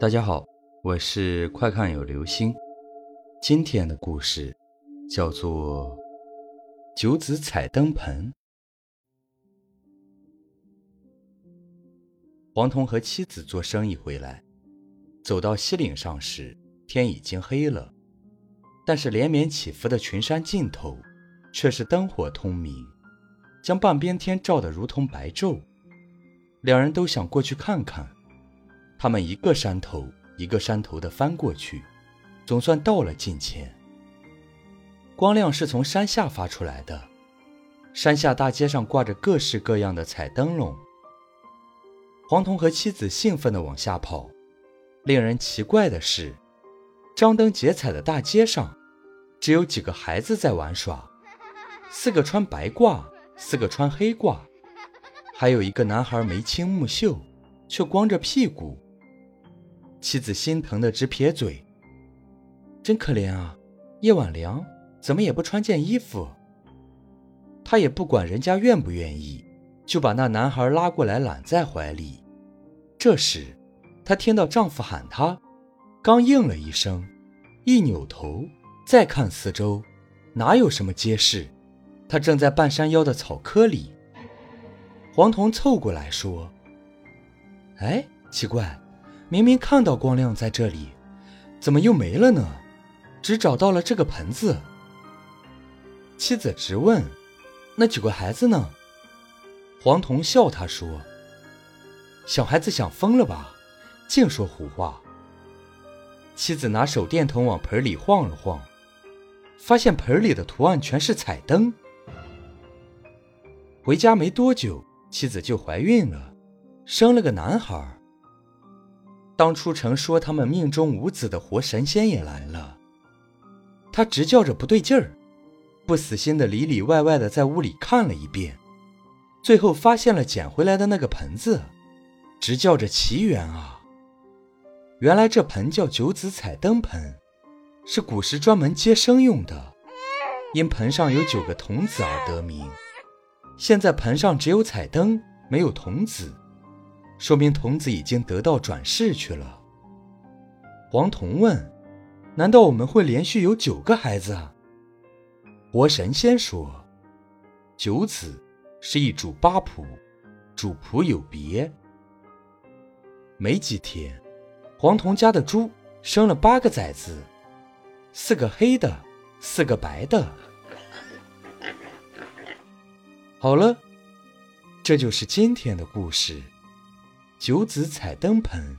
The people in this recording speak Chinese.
大家好，我是快看有流星。今天的故事叫做《九子彩灯盆》。黄铜和妻子做生意回来，走到西岭上时，天已经黑了，但是连绵起伏的群山尽头，却是灯火通明，将半边天照得如同白昼。两人都想过去看看。他们一个山头一个山头的翻过去，总算到了近前。光亮是从山下发出来的，山下大街上挂着各式各样的彩灯笼。黄铜和妻子兴奋地往下跑。令人奇怪的是，张灯结彩的大街上，只有几个孩子在玩耍，四个穿白褂，四个穿黑褂，还有一个男孩眉清目秀，却光着屁股。妻子心疼的直撇嘴，真可怜啊！夜晚凉，怎么也不穿件衣服。她也不管人家愿不愿意，就把那男孩拉过来揽在怀里。这时，她听到丈夫喊她，刚应了一声，一扭头再看四周，哪有什么街市？她正在半山腰的草窠里。黄铜凑过来说：“哎，奇怪。”明明看到光亮在这里，怎么又没了呢？只找到了这个盆子。妻子直问：“那几个孩子呢？”黄铜笑他说：“小孩子想疯了吧？净说胡话。”妻子拿手电筒往盆里晃了晃，发现盆里的图案全是彩灯。回家没多久，妻子就怀孕了，生了个男孩。当初曾说他们命中无子的活神仙也来了，他直叫着不对劲儿，不死心的里里外外的在屋里看了一遍，最后发现了捡回来的那个盆子，直叫着奇缘啊！原来这盆叫九子彩灯盆，是古时专门接生用的，因盆上有九个童子而得名。现在盆上只有彩灯，没有童子。说明童子已经得到转世去了。黄铜问：“难道我们会连续有九个孩子？”活神仙说：“九子是一主八仆，主仆有别。”没几天，黄铜家的猪生了八个崽子，四个黑的，四个白的。好了，这就是今天的故事。九子彩灯盆。